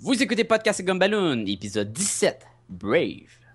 Vous écoutez Podcast Gumballoon, épisode 17, Brave.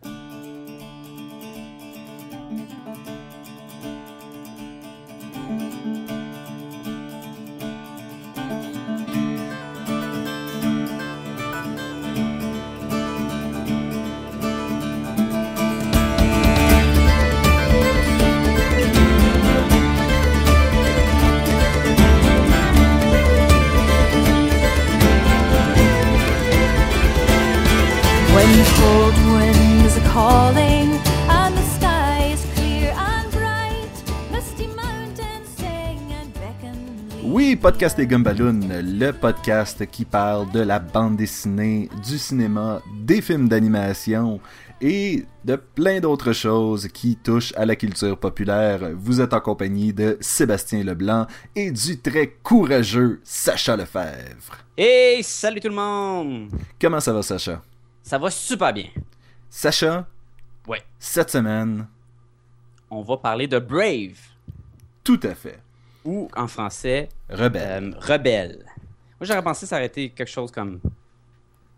Calling and the sky is clear and bright, misty mountains sing and beckon. Oui, Podcast et Gumballoon, le podcast qui parle de la bande dessinée, du cinéma, des films d'animation et de plein d'autres choses qui touchent à la culture populaire. Vous êtes en compagnie de Sébastien Leblanc et du très courageux Sacha Lefebvre. Hey, salut tout le monde! Comment ça va, Sacha? Ça va super bien. Sacha, Ouais. cette semaine, On va parler de Brave, tout à fait. ou en français, Rebelle. euh, Rebelle. Moi, j'aurais pensé s'arrêter quelque chose comme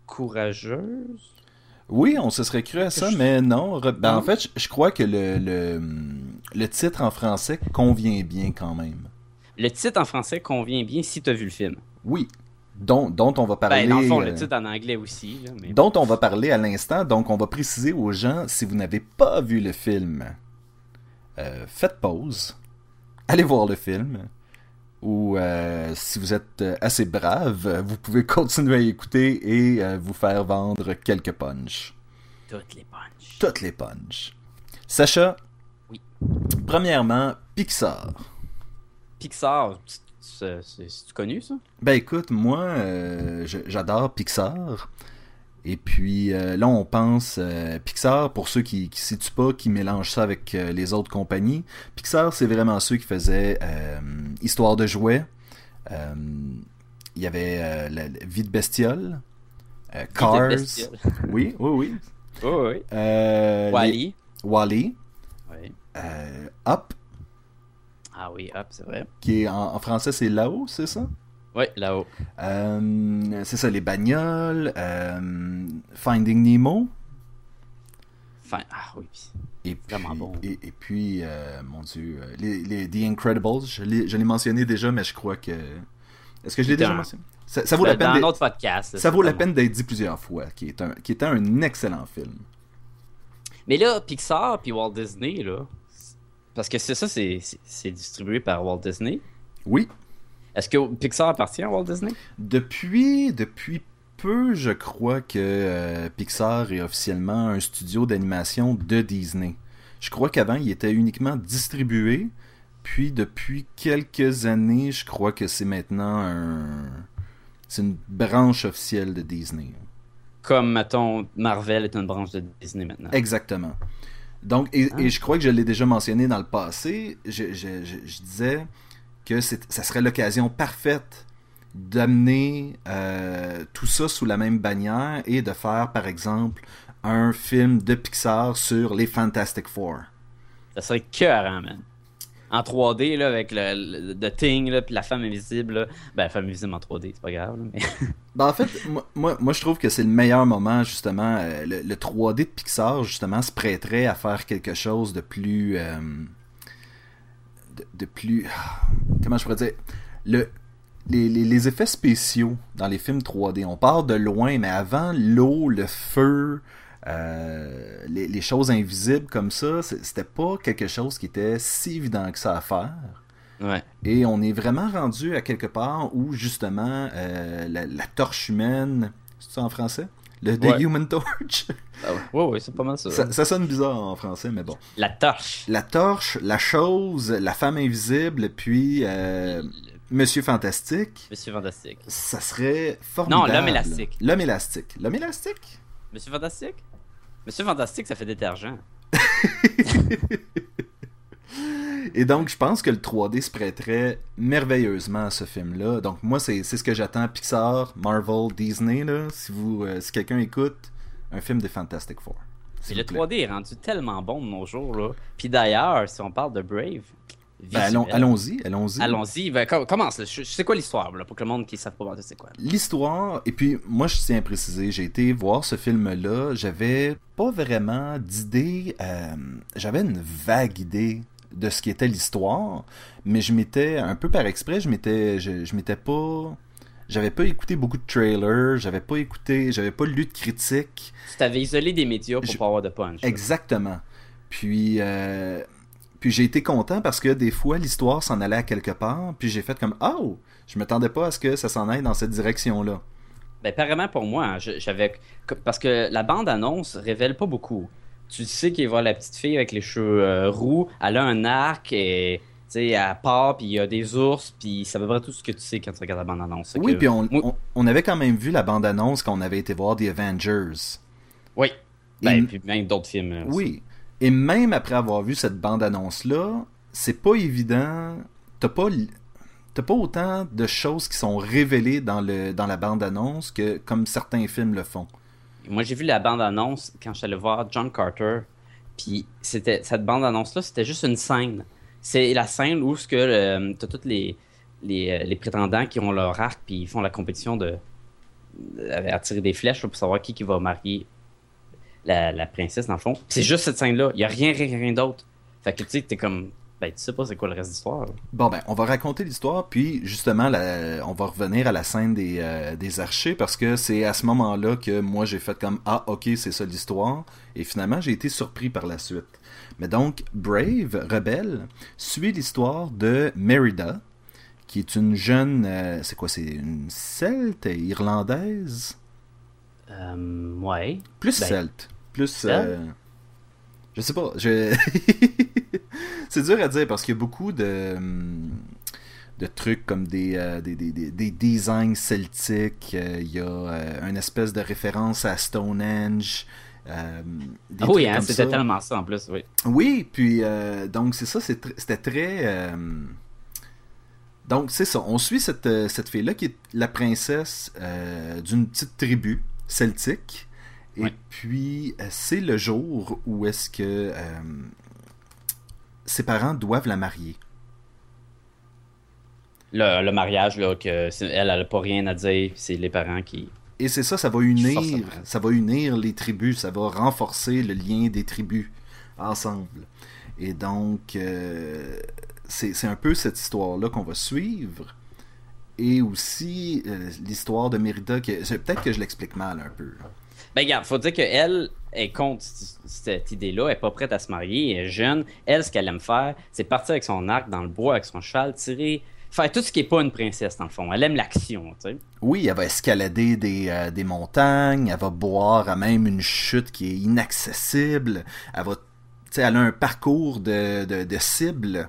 courageuse. Oui, on se serait cru à ça, mais non. Ben, en fait, je- je crois que le, le, le titre en français convient bien quand même. Le titre en français convient bien si tu as vu le film. Oui, dont, dont on va parler. Ben, dans le fond, le euh, titre en anglais aussi. là, mais... dont on va parler à l'instant. Donc, on va préciser aux gens si vous n'avez pas vu le film, euh, faites pause, allez voir le film. Ou euh, si vous êtes assez brave, vous pouvez continuer à écouter et euh, vous faire vendre quelques punch. Toutes les punches. Toutes les punch. Sacha? Oui. Premièrement, Pixar. Pixar, c'est- c'est connu ça? Ben écoute, moi, euh, j'adore Pixar. Et puis euh, là, on pense euh, Pixar, pour ceux qui ne situent pas, qui mélangent ça avec euh, les autres compagnies. Pixar, c'est vraiment ceux qui faisaient Histoire de jouets. Il y avait la, la Vie de bestiole. Cars. Bestiole. Oui, oui, oui. Oh, oui. Wally. les- Wall-E. Oui. Up, Ah oui, hop, c'est vrai. qui est en, en français, c'est là-haut, c'est ça? Oui, là-haut. Euh, c'est ça, les bagnoles, euh, Finding Nemo, ah oui. et puis, Vraiment bon. et, et puis euh, mon Dieu, les, les- The Incredibles, je l'ai mentionné déjà, mais je crois que... Est-ce que je l'ai déjà Dans- mentionné? Ça, ça vaut la Dans peine d'être- autre podcast. ça vaut la peine d'être dit plusieurs fois, qui est un, qui est un excellent film. Mais là, Pixar puis Walt Disney, là. Parce que c'est ça, c'est distribué par Walt Disney. Oui, Est-ce que Pixar appartient à Walt Disney? Depuis, depuis peu, je crois que euh, Pixar est officiellement un studio d'animation de Disney. Je crois qu'avant, il était uniquement distribué. Puis depuis quelques années, je crois que c'est maintenant un... C'est une branche officielle de Disney. Comme, mettons, Marvel est une branche de Disney maintenant. Exactement. Donc, et, et je crois que je l'ai déjà mentionné dans le passé, je, je- je- je disais que c'est- ça serait l'occasion parfaite d'amener euh, tout ça sous la même bannière et de faire, par exemple, un film de Pixar sur les Fantastic Four. Ça serait cœur, man. En 3D, là, avec le, le Thing, là, puis la femme invisible. Ben, la femme invisible en 3D, c'est pas grave. là. Ben, en fait, moi, moi, je trouve que c'est le meilleur moment, justement. euh, le, le 3D de Pixar, justement, se prêterait à faire quelque chose de plus. euh, de, de plus. Comment je pourrais dire? Le, les, les- les effets spéciaux dans les films 3D, on part de loin, mais avant l'eau, le feu, euh, les, les choses invisibles comme ça, c'était pas quelque chose qui était si évident que ça à faire. ouais. Et on est vraiment rendu à quelque part où justement euh, la, la torche humaine, c'est ça en français? Le The Ouais. Human Torch. Ah ouais. ouais, ouais, c'est pas mal ça. ça, ça sonne bizarre en français, mais bon. La torche. La torche, la chose, la femme invisible, puis euh, Monsieur Fantastique, Monsieur Fantastique. ça serait formidable. Non, l'homme élastique. L'homme élastique. L'homme élastique? Monsieur Fantastique? Monsieur Fantastique, ça fait détergent. Et donc, je pense que le 3D se prêterait merveilleusement à ce film-là. Donc, moi, c'est c'est ce que j'attends. Pixar, Marvel, Disney, là. Si, vous, euh, si quelqu'un écoute, un film des Fantastic Four. Mais le vous plaît. 3D est rendu tellement bon de nos jours, là. Puis d'ailleurs, si on parle de Brave, Ben, allons- allons-y, allons-y. Allons-y. Ben, com- commence. C'est quoi l'histoire, pour que le monde qui ne savent pas c'est quoi? L'histoire, et puis moi je tiens à préciser, j'ai été voir ce film-là, j'avais pas vraiment d'idée, euh, j'avais une vague idée de ce qu'était l'histoire, mais je m'étais, un peu par exprès, je m'étais, je, je m'étais pas, j'avais pas écouté beaucoup de trailers, j'avais pas écouté, j'avais pas lu de critiques, Tu t'avais isolé des médias pour Je- pas avoir de punch. exactement. Puis, euh, puis j'ai été content parce que des fois l'histoire s'en allait à quelque part, puis j'ai fait comme, oh, je m'attendais pas à ce que ça s'en aille dans cette direction-là. Ben, apparemment pour moi, hein, j'avais. Parce que la bande-annonce révèle pas beaucoup. Tu sais qu'il va la petite fille avec les cheveux euh, roux, elle a un arc et. Tu sais, elle part, puis il y a des ours, puis c'est à peu près tout ce que tu sais quand tu regardes la bande-annonce. Oui, que- puis on, Moi- on, on avait quand même vu la bande-annonce quand on avait été voir The Avengers. Oui. Ben, Et- puis même d'autres films. aussi. Oui. Et même après avoir vu cette bande-annonce-là, c'est pas évident. T'as pas, pas autant de choses qui sont révélées dans, le, dans la bande-annonce que comme certains films le font. Moi, j'ai vu la bande-annonce quand je voir John Carter. Puis c'était cette bande-annonce-là, c'était juste une scène. C'est la scène où euh, t'as tous les, euh, les prétendants qui ont leur arc puis ils font la compétition de, de- à tirer des flèches pour savoir qui, qui va marier la, la princesse dans le fond. C'est juste cette scène-là. Il y a rien, rien, rien d'autre. Fait que tu sais, t'es comme, ben tu sais pas c'est quoi le reste de l'histoire. Bon ben, on va raconter l'histoire, puis justement, la- on va revenir à la scène des, euh, des archers, parce que c'est à ce moment-là que moi j'ai fait comme Ah, ok, c'est ça l'histoire, et finalement j'ai été surpris par la suite. Mais donc, Brave, rebelle, suit l'histoire de Merida, qui est une jeune, euh, c'est quoi, c'est une celte irlandaise? Euh, ouais. Plus Ben, celte, plus. Euh, je sais pas, je. c'est dur à dire parce qu'il y a beaucoup de. hum, de trucs comme des, euh, des, des, des- des designs celtiques, euh, il y a euh, une espèce de référence à Stonehenge. euh, Ah oui, hein, c'était tellement ça en plus, oui. Oui, puis euh, donc c'est ça, c'était très. euh, Donc c'est ça, on suit cette, euh, cette fille-là qui est la princesse euh, d'une petite tribu celtique. Et Ouais. puis euh, c'est le jour où est-ce que euh, ses parents doivent la marier. Le, le mariage, là, que elle, elle a pas rien à dire, c'est les parents qui. Et c'est ça, ça va unir, ça va unir les tribus, ça va renforcer le lien des tribus ensemble. Et donc, euh, c'est un peu cette histoire-là qu'on va suivre. Et aussi euh, l'histoire de Mérida, que peut-être que je l'explique mal un peu. Ben, regarde, faut dire qu'elle est contre cette idée-là, elle est pas prête à se marier, elle est jeune. Elle, ce qu'elle aime faire, c'est partir avec son arc dans le bois, avec son cheval, tirer, faire tout ce qui est pas une princesse, dans le fond. Elle aime l'action, tu sais. Oui, elle va escalader des, euh, des montagnes, elle va boire à même une chute qui est inaccessible, elle va, elle a un parcours de, de.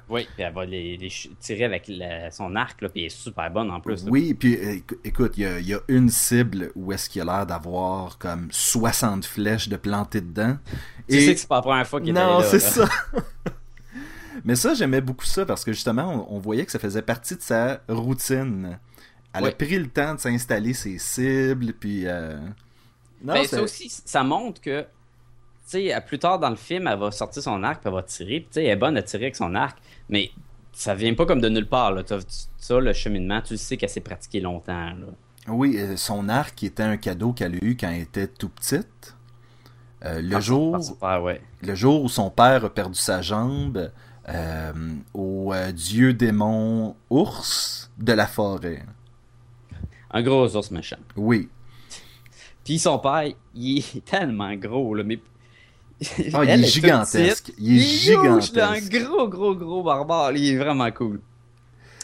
Oui, puis elle va les, tirer avec la- son arc, là, puis elle est super bonne en plus. là. Oui, puis euh, écou- écoute, il y a, il y a une cible où est-ce qu'il a l'air d'avoir comme 60 flèches de plantées dedans. Tu sais que c'est pas la première fois qu'il est Non, là, c'est là. ça. Mais ça, j'aimais beaucoup ça parce que justement, on, on voyait que ça faisait partie de sa routine. Elle a pris le temps de s'installer ses cibles, puis... euh, Non, Ben, c'est- ça aussi, ça montre que, sais, plus tard dans le film, elle va sortir son arc, puis elle va tirer, puis elle est bonne à tirer avec son arc, mais ça vient pas comme de nulle part, là. Ça, le cheminement, tu sais qu'elle s'est pratiquée longtemps, là. Oui, euh, son arc était un cadeau qu'elle a eu quand elle était tout petite. Euh, le, jour, père, ouais. le jour où son père a perdu sa jambe euh, au euh, dieu démon ours de la forêt. Un gros ours méchant. Oui. Puis son père, il est tellement gros, là, mais. Ah, il est gigantesque. Il est huge, là, gigantesque. un gros, gros, gros barbare. Il est vraiment cool.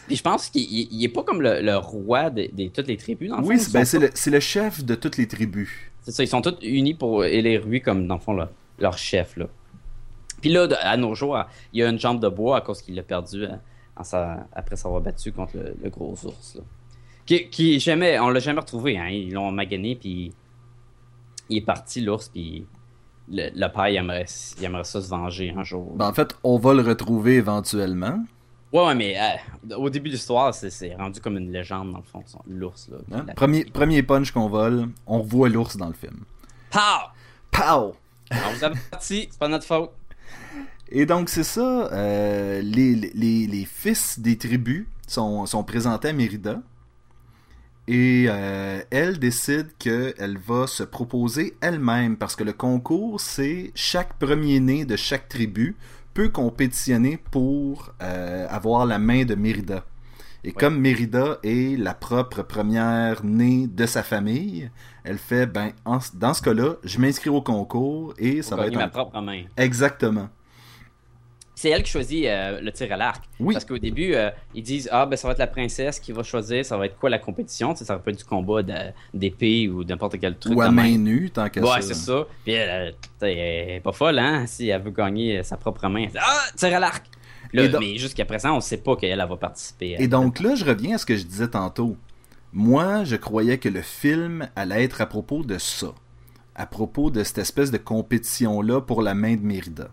Puis je pense qu'il il- il est pas comme le, le roi de, de toutes les tribus, dans le Oui, fond. c'est ben, le, chef de toutes les tribus. C'est ça, ils sont tous unis pour élire lui comme, dans le fond, là, leur chef. Là. Puis là, de- à nos jours, il y a une jambe de bois à cause qu'il l'a perdu en sa- après s'avoir battu contre le, le gros ours. Là. Qui, qui jamais, on l'a jamais retrouvé. Hein. Ils l'ont magané, puis il est parti, l'ours, puis le, le père, il aimerait, il aimerait ça se venger un jour. Ben, en fait, on va le retrouver éventuellement. Ouais, ouais, mais euh, au début de l'histoire, c'est, rendu comme une légende, dans le fond, l'ours. Là, hein? La- Premier, premier punch qu'on vole, on revoit l'ours dans le film. Pow! Pow! On vous avertit, c'est pas notre faute. Et donc, c'est ça. euh, les, les, les fils des tribus sont, sont présentés à Mérida. Et euh, elle décide qu'elle va se proposer elle-même parce que le concours, c'est chaque premier-né de chaque tribu peut compétitionner pour euh, avoir la main de Mérida. Et comme Mérida est la propre première née de sa famille, elle fait, ben, en- dans ce cas-là, je m'inscris au concours et ça va être... ma un- propre main. Exactement. C'est elle qui choisit euh, le tir à l'arc. Oui. Parce qu'au début, euh, ils disent Ah, ben ça va être la princesse qui va choisir, ça va être quoi la compétition? Sais, ça va pas être du combat d'épée ou n'importe quel truc. Ou à main nue, tant que Ouais, c'est ça. Puis elle, elle, est pas folle, hein, si elle veut gagner sa propre main. Elle dit, ah, tir à l'arc! Là, Et donc- Mais jusqu'à présent, on sait pas qu'elle elle va participer. Et donc là, je reviens à ce que je disais tantôt. Moi, je croyais que le film allait être à propos de ça. À propos de cette espèce de compétition-là pour la main de Mérida.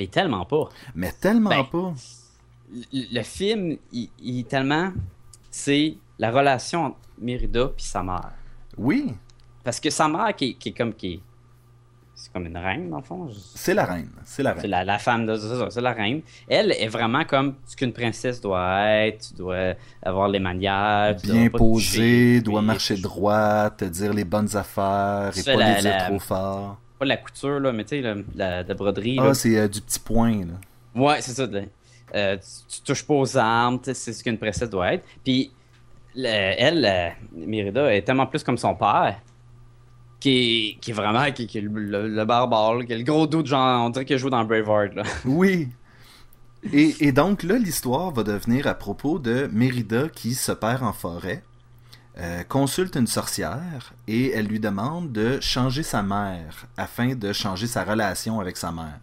Mais tellement pas. Mais tellement Ben, pas. Le, le film, il, il- tellement. C'est la relation entre Mérida puis sa mère. Oui, Parce que sa mère, qui, est- qui est comme. Qui est- c'est comme une reine, dans le fond. c'est la reine. C'est la C'est reine. la, la femme de c'est c'est la reine. Elle est vraiment comme ce qu'une princesse doit être. Tu dois avoir les manières. Bien posée, doit marcher droit, te dire les bonnes affaires et pas les dire la- trop fort. Pas la couture, là, mais tu sais, la, la broderie. Ah, c'est euh, du petit point, là. Ouais, c'est ça. euh, tu, tu touches pas aux armes, c'est ce qu'une princesse doit être. Puis, le- elle, euh, Mérida, est tellement plus comme son père, qui est, qui est vraiment qui, qui est le, le- le barbare, qui a le gros dos de genre, on dirait qu'il joue dans Braveheart. Là. Oui. Et, et donc là, l'histoire va devenir à propos de Mérida qui se perd en forêt, euh, consulte une sorcière et elle lui demande de changer sa mère afin de changer sa relation avec sa mère.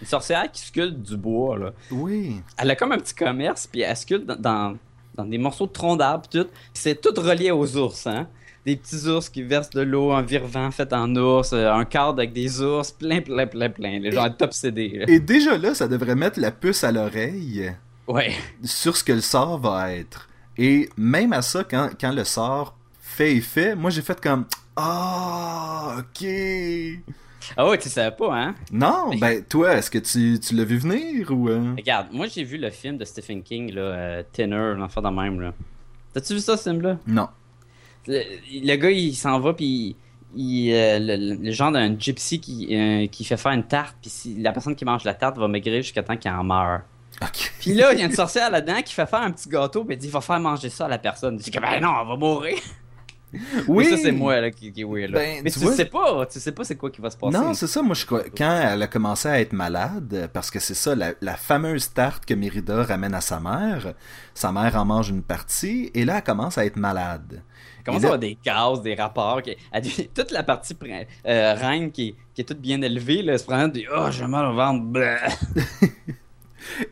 Une sorcière qui sculpte du bois. Là. Oui. Elle a comme un petit commerce, puis elle sculpte dans, dans, dans des morceaux de troncs d'arbres, puis tout. C'est tout relié aux ours, hein. Des petits ours qui versent de l'eau, un virevent fait en ours, euh, un cadre avec des ours, plein, plein, plein, plein. Les gens sont obsédés. Et déjà là, ça devrait mettre la puce à l'oreille Ouais. sur ce que le sort va être. Et même à ça, quand, quand le sort fait effet, moi j'ai fait comme Ah, ok. Ah ouais, tu savais pas, hein? Non, ben toi, est-ce que tu, tu l'as vu venir ou. euh? Regarde, moi j'ai vu le film de Stephen King, là, euh, Tenor, l'enfant de même, là. T'as-tu vu ça, ce film-là? Non. Le, le gars, il s'en va, puis il, euh, le, genre d'un gypsy qui, euh, qui fait faire une tarte, puis si, la personne qui mange la tarte va maigrir jusqu'à temps qu'il en meurt. Ok. Puis là, il y a une sorcière là-dedans qui fait faire un petit gâteau, puis elle dit, va faire manger ça à la personne. Je dis ben non, elle va mourir. Oui, Mais ça, c'est moi, là, qui, weird, là. Ben, Mais tu vois- sais pas, tu sais pas c'est quoi qui va se passer. Non, c'est ça. Moi, je crois. Quand elle a commencé à être malade, parce que c'est ça, la, la fameuse tarte que Mérida ramène à sa mère, sa mère en mange une partie, et là, elle commence à être malade. Comment ça là- va des gaz, des rapports qui- Toute la partie euh, reine qui, est- qui est toute bien élevée, là, elle se prend des Oh, j'ai mal au ventre.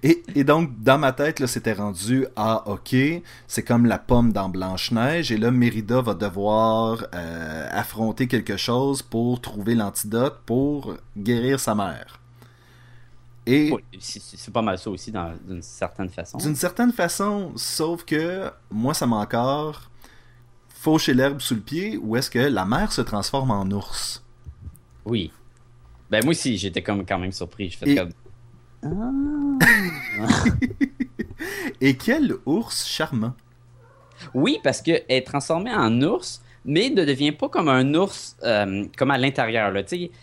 Et, et donc, dans ma tête, là, c'était rendu Ah, ok, c'est comme la pomme dans Blanche-Neige, et là, Mérida va devoir euh, affronter quelque chose pour trouver l'antidote pour guérir sa mère. Et. C'est- pas mal ça aussi, dans- d'une certaine façon. D'une certaine façon, sauf que moi, ça m'a encore fauché l'herbe sous le pied, où est-ce que la mère se transforme en ours? Oui. Ben, moi aussi, j'étais comme quand même surpris. Je fais Et- comme. Et quel ours charmant. Oui, parce qu'elle est transformée en ours, mais ne devient pas comme un ours euh, comme à l'intérieur.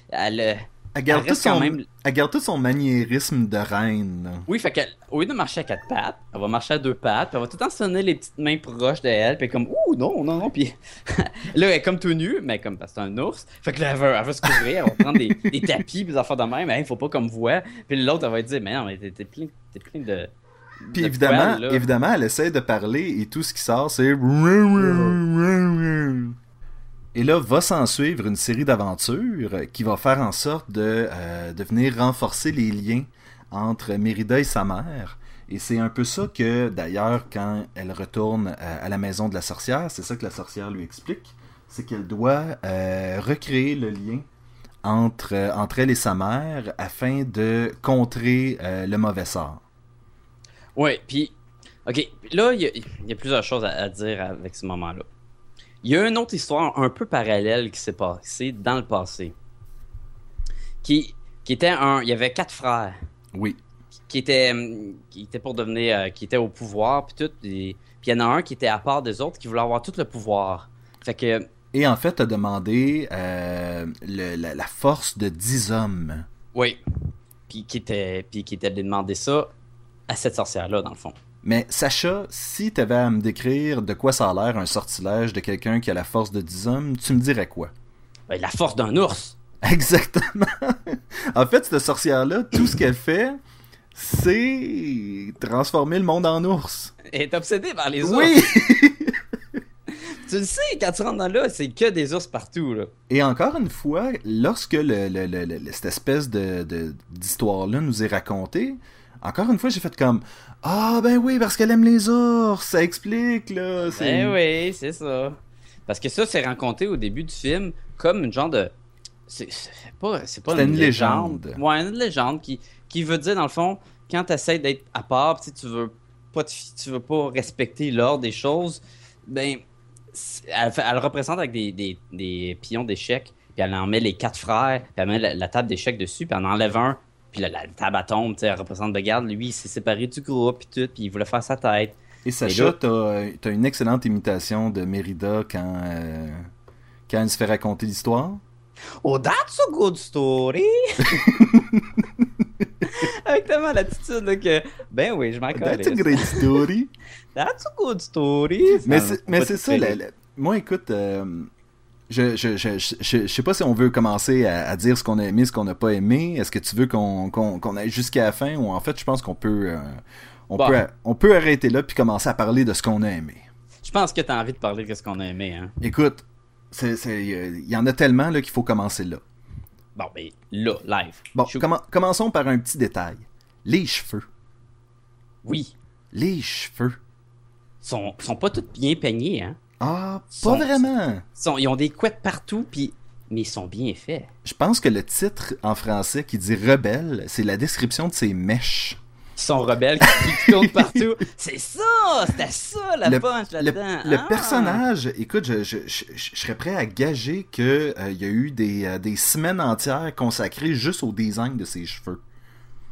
elle. Elle garde, Elle tout son, même- elle garde tout son maniérisme de reine. Oui, fait qu'elle, au lieu de marcher à quatre pattes, elle va marcher à deux pattes, puis elle va tout le temps sonner les petites mains proches de elle, puis comme, ouh, non, non, non, puis là, elle est comme tout nue, mais comme, parce que c'est un ours, fait que là, elle veut, elle veut se couvrir, elle va prendre des, des tapis, puis des affaires de même, mais il faut pas comme voix, puis l'autre, elle va dire, mais non, mais t'es, plein, t'es plein de. Puis de évidemment, poils, évidemment, elle essaie de parler et tout ce qui sort, c'est. Et là, va s'en suivre une série d'aventures qui va faire en sorte de, euh, de venir renforcer les liens entre Mérida et sa mère. Et c'est un peu ça que, d'ailleurs, quand elle retourne euh, à la maison de la sorcière, c'est ça que la sorcière lui explique, c'est qu'elle doit euh, recréer le lien entre, elle et sa mère afin de contrer le mauvais sort. Ouais, puis, ok, là, il y, a- plusieurs choses à dire avec ce moment-là. Il y a une autre histoire un peu parallèle qui s'est passée dans le passé. Qui, qui était un. Il y avait quatre frères. Oui. qui était, hum, qui était pour devenir, euh, qui était au pouvoir, puis tout. Puis il y en a un qui était à part des autres qui voulait avoir tout le pouvoir. Fait que, Et en fait, t'as demandé euh, le- la, la force de 10 hommes. oui. Puis qui était, puis qui était de demander ça à cette sorcière-là, dans le fond. Mais Sacha, si t'avais à me décrire de quoi ça a l'air un sortilège de quelqu'un qui a la force de 10 hommes, tu me dirais quoi? Ben, la force d'un ours. Exactement. en fait, cette sorcière-là, tout ce qu'elle fait, c'est transformer le monde en ours. Elle est obsédée par les ours. Oui! Tu le sais, quand tu rentres dans là, c'est que des ours partout, là. Et encore une fois, lorsque le, le- le- le- cette espèce de, de- d'histoire-là nous est racontée, encore une fois, j'ai fait comme Ah, ben oui, parce qu'elle aime les ours, ça explique, là. Ben oui, c'est ça. Parce que ça, c'est raconté au début du film comme une genre de. C'est c'est pas, c'est pas C'était une légende. Ouais, une légende qui, qui veut dire, dans le fond, quand tu essaies d'être à part, tu veux pas te tu veux pas respecter l'ordre des choses, ben. Elle, représente avec des, des, des pions d'échecs, puis elle en met les quatre frères, puis elle met la, la table d'échecs dessus, puis elle en enlève un, puis la, la table elle tombe, tu sais, elle représente, regarde, lui, il s'est séparé du groupe, puis tout, puis il voulait faire sa tête. Et Sacha, là- t'as, une excellente imitation de Mérida quand, euh, quand elle se fait raconter l'histoire. Oh, that's a good story! Avec tellement l'attitude là, que, ben oui, je m'en connais. That's a great story. That's a good story! mais Ça, c'est, mais ça, la- crédit. la- moi écoute, euh, je, je, je, je, sais pas si on veut commencer à, à dire ce qu'on a aimé, ce qu'on n'a pas aimé. Est-ce que tu veux qu'on, aille jusqu'à la fin ou en fait je pense qu'on peut, euh, on, Bon. peut on peut arrêter là puis commencer à parler de ce qu'on a aimé. Je pense que t'as envie de parler de ce qu'on a aimé, hein. Écoute, il y en a tellement qu'il faut commencer là. Bon, ben, là, live. Bon, commençons par un petit détail. Les cheveux. Oui. Les cheveux. Sont, sont pas tous bien peignés, hein. Ah, pas vraiment. Sont, ils ont des couettes partout, puis... mais ils sont bien faits. Je pense que le titre en français qui dit rebelle, c'est la description de ses mèches. Ils sont rebelles, qui, qui tournent partout. C'est ça! C'était ça, la Le- punch là-dedans. le Ah! personnage, écoute, je, je, je, je serais prêt à gager que euh, il y a eu des, euh, des semaines entières consacrées juste au design de ses cheveux.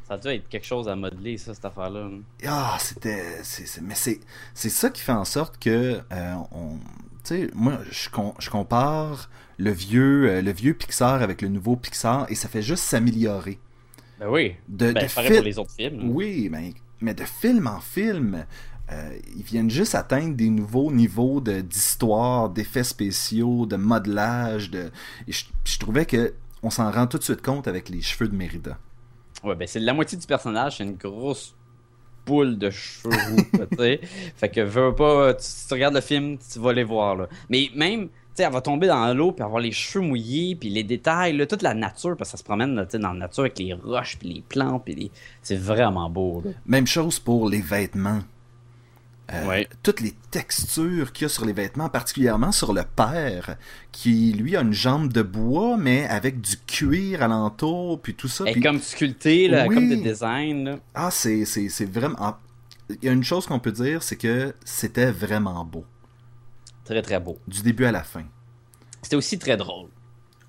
Ça a dû être quelque chose à modeler, ça, cette affaire-là. Ah, c'était, mais c'est, c'est ça qui fait en sorte que, euh, on, tu sais, moi, je, com- je compare le vieux, euh, le vieux Pixar avec le nouveau Pixar et ça fait juste s'améliorer. Ben oui. De, Ben, de pareil fil- pour les autres films. là. Oui, mais, mais de film en film, euh, ils viennent juste atteindre des nouveaux niveaux de, d'histoire, d'effets spéciaux, de modelage. De... et je, je trouvais que on s'en rend tout de suite compte avec les cheveux de Mérida. Ouais, ben c'est la moitié du personnage, c'est une grosse boule de cheveux sais. Fait que veux pas, tu, si tu regardes le film, tu vas les voir, là. Mais même, tu sais, elle va tomber dans l'eau, puis avoir les cheveux mouillés, puis les détails, là, toute la nature, parce que ça se promène, dans la nature avec les roches, puis les plantes, puis les... C'est vraiment beau, là. Même chose pour les vêtements. Euh, Ouais. Toutes les textures qu'il y a sur les vêtements, particulièrement sur le père, qui lui a une jambe de bois, mais avec du cuir alentour, puis tout ça. Puis- comme là, Oui. comme des designs, là. Ah, c'est, c'est, c'est vraiment. ah, Il y a une chose qu'on peut dire, c'est que c'était vraiment beau. Très, très beau. Du début à la fin. C'était aussi très drôle.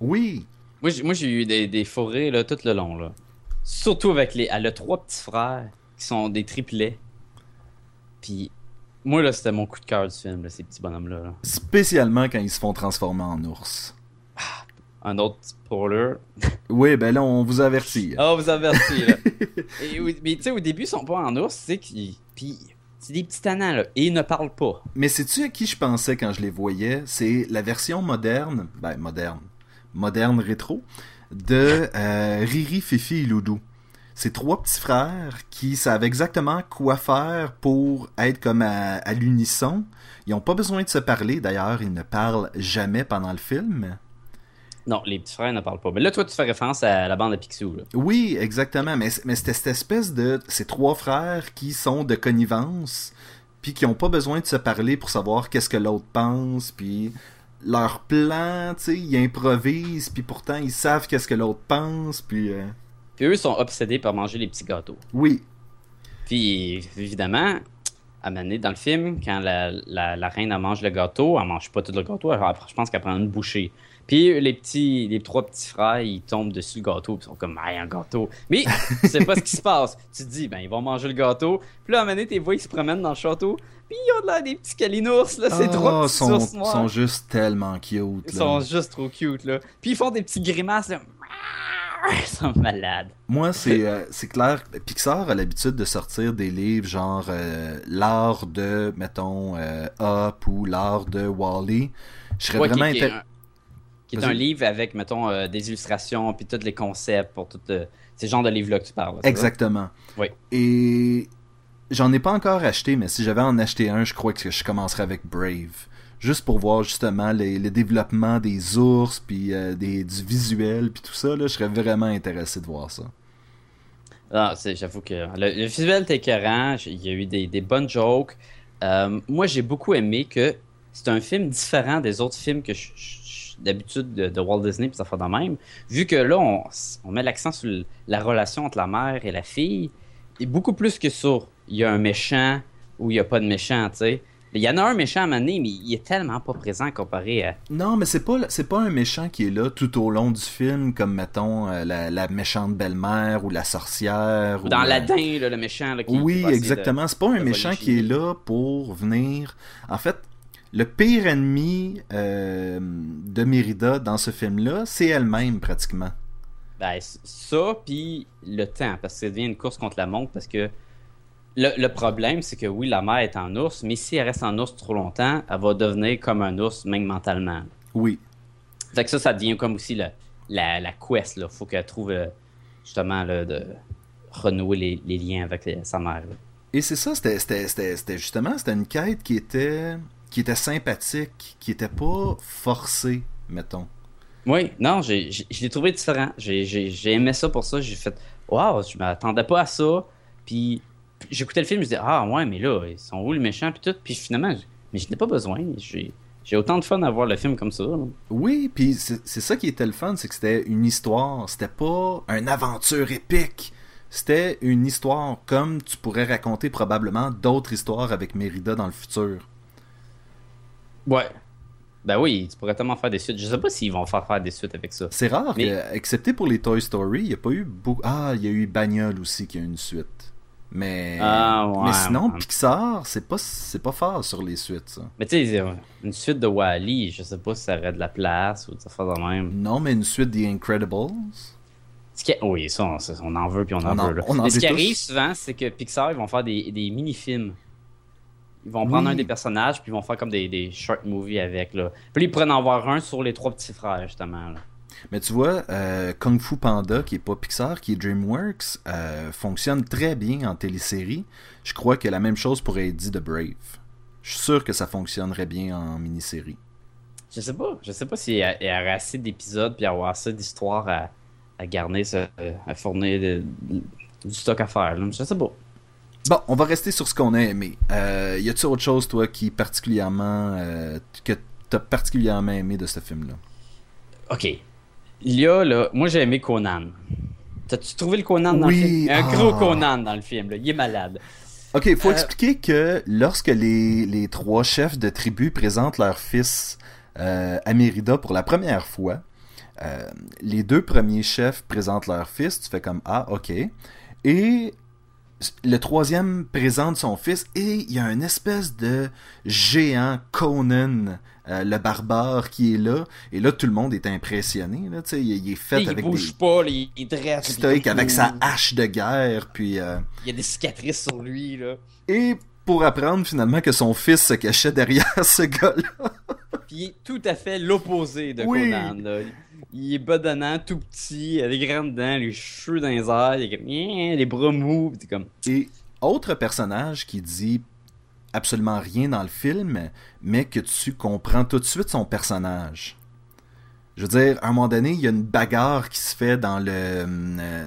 Oui. Moi, j'ai, moi, j'ai eu des, des forêts là, tout le long. Là. Surtout avec les. Elle a trois petits frères qui sont des triplets. Puis, moi, là, c'était mon coup de cœur du film, là, ces petits bonhommes-là. là. Spécialement quand ils se font transformer en ours. Un autre spoiler. Oui, ben là, on vous avertit. Ah, vous avertis, là. Et mais tu sais, au début, ils sont pas en ours, tu sais, qui- puis c'est des petits tannants, là. Et ils ne parlent pas. Mais sais-tu à qui je pensais quand je les voyais? C'est la version moderne, ben moderne, moderne rétro, de euh, Riri, Fifi et Loudou. Ces trois petits frères qui savent exactement quoi faire pour être comme à, à l'unisson. Ils n'ont pas besoin de se parler, d'ailleurs, ils ne parlent jamais pendant le film. Non, les petits frères ne parlent pas. Mais là, toi, tu fais référence à la bande de Picsou, là. Oui, exactement. Mais, mais c'était cette espèce de. Ces trois frères qui sont de connivence, puis qui n'ont pas besoin de se parler pour savoir qu'est-ce que l'autre pense, puis leur plan, tu sais, ils improvisent, puis pourtant ils savent qu'est-ce que l'autre pense, puis. euh, Puis eux sont obsédés par manger les petits gâteaux. Oui, Puis évidemment, à mener dans le film, quand la, la, la reine elle mange le gâteau, elle mange pas tout le gâteau, elle- je pense qu'elle prend une bouchée. Puis les petits, les trois petits frères, ils tombent dessus le gâteau, ils sont comme, ah, un gâteau. Mais tu sais pas ce qui se passe. Tu te dis, ben, ils vont manger le gâteau. Puis là, à un moment donné, tes vois, ils se promènent dans le château. Puis ils ont de l'air des petits calinours, là. C'est Ah, trois petits sont, ours noirs. sont juste tellement cute. Ils là. sont juste trop cute, là. Puis ils font des petits grimaces, là. Ils sont malades. Moi, c'est euh, c'est clair. Pixar a l'habitude de sortir des livres genre euh, l'art de, mettons, euh, Up ou l'art de Wally. Je serais Ouais, vraiment qui, est inté- un, qui est un livre avec, mettons, euh, des illustrations, puis tous les concepts pour tout. euh, c'est le genre de livre-là que tu parles. Exactement. Oui. Et j'en ai pas encore acheté, mais si j'avais en acheté un, je crois que je commencerais avec Brave. Juste pour voir justement le développement des ours, puis euh, du visuel, puis tout ça, là, je serais vraiment intéressé de voir ça. Ah, j'avoue que le, visuel était écœurant. Il y a eu des, des bonnes jokes. Euh, moi, j'ai beaucoup aimé que c'est un film différent des autres films que je- d'habitude de, Walt Disney puis ça fait de même. Vu que là, on, on met l'accent sur la relation entre la mère et la fille, et beaucoup plus que sur il y a un méchant ou il n'y a pas de méchant, tu sais. Il y en a un méchant à un moment donné, mais il est tellement pas présent comparé à. Non, mais c'est pas c'est pas un méchant qui est là tout au long du film, comme mettons euh, la, la méchante belle-mère ou la sorcière. Dans ou, euh, Aladdin, là, le méchant. Là, qui, Oui, essayer de- exactement. C'est pas un méchant qui est là pour venir. En fait, le pire ennemi euh, de Mérida dans ce film-là, c'est elle-même pratiquement. Ben, ça, puis le temps, parce que ça devient une course contre la montre, parce que le, le problème, c'est que oui, la mère est en ours, mais si elle reste en ours trop longtemps, elle va devenir comme un ours, même mentalement. Oui. Fait que ça, ça devient comme aussi le- la, la quest, là. Faut qu'elle trouve, euh, justement, là, de renouer les, les liens avec sa mère. là. Et c'est ça, c'était- justement, c'était une quête qui était qui était sympathique, qui était pas forcée, mettons. Oui, non, j'ai- j'ai- je l'ai trouvé différent. J'ai- J'ai j'ai aimé ça pour ça. J'ai fait, waouh, je m'attendais pas à ça. Puis j'écoutais le film, je disais, ah ouais, mais là, ils sont où les méchants, puis tout. Puis finalement, mais je n'ai pas besoin. J'ai j'ai autant de fun à voir le film comme ça. là. Oui, puis c'est ça qui était le fun, c'est que c'était une histoire, c'était pas une aventure épique. C'était une histoire comme tu pourrais raconter probablement d'autres histoires avec Mérida dans le futur. Ouais. Ben oui, tu pourrais tellement faire des suites. Je sais pas s'ils vont faire faire des suites avec ça. C'est rare, Mais- que, excepté pour les Toy Story, il n'y a pas eu beaucoup. Ah, il y a eu Bagnole aussi qui a une suite. Mais, Ah, ouais, mais sinon, ouais. Pixar, c'est pas, c'est pas fort sur les suites, ça. Mais tu sais, une suite de Wally, je sais pas si ça aurait de la place ou ça faire de même. Non, mais une suite des Incredibles. Ce qui- Oui, ça, on, en veut puis on en On veut. là. on en Mais ce qui tous. arrive souvent, c'est que Pixar, ils vont faire des, des mini-films. Ils vont prendre Oui. un des personnages puis ils vont faire comme des, des short movies avec. Là. Puis ils pourraient en avoir un sur les trois petits frères, justement. là. Mais tu vois, euh, Kung Fu Panda, qui est pas Pixar, qui est DreamWorks, euh, fonctionne très bien en télésérie. Je crois que la même chose pourrait être dit de Brave. Je suis sûr que ça fonctionnerait bien en mini-série. Je sais pas. Je sais pas s'il y, a- y aurait assez d'épisodes puis avoir assez d'histoires à, à euh, à fournir de- de- du stock à faire. là. Je sais pas. Bon, on va rester sur ce qu'on a aimé. Euh, y a-tu autre chose, toi, qui particulièrement. euh, que t'as particulièrement aimé de ce film-là? Ok. Il y a, là, moi j'ai aimé Conan. T'as-tu trouvé le Conan dans Oui, le film? Il y a un ah. gros Conan dans le film, là. Il est malade. Ok, il faut Euh, expliquer que lorsque les, les trois chefs de tribu présentent leur fils euh, à Mérida pour la première fois, euh, les deux premiers chefs présentent leur fils, tu fais comme Ah, ok. Et le troisième présente son fils et il y a une espèce de géant Conan, euh, le barbare, qui est là. Et là, tout le monde est impressionné. Là, tu sais, il, il est fait il avec bouge des pas, il stoïques, comme- avec sa hache de guerre, puis... euh, Il y a des cicatrices sur lui, là. et pour apprendre finalement que son fils se cachait derrière ce gars-là. Puis il est tout à fait l'opposé de Oui. Conan, là. Il est bedonnant, tout petit, avec des grandes dents, les cheveux dans les airs, il les bras mous, pis t'es comme, Et autre personnage qui dit absolument rien dans le film, mais que tu comprends tout de suite son personnage. Je veux dire, à un moment donné, il y a une bagarre qui se fait dans le euh,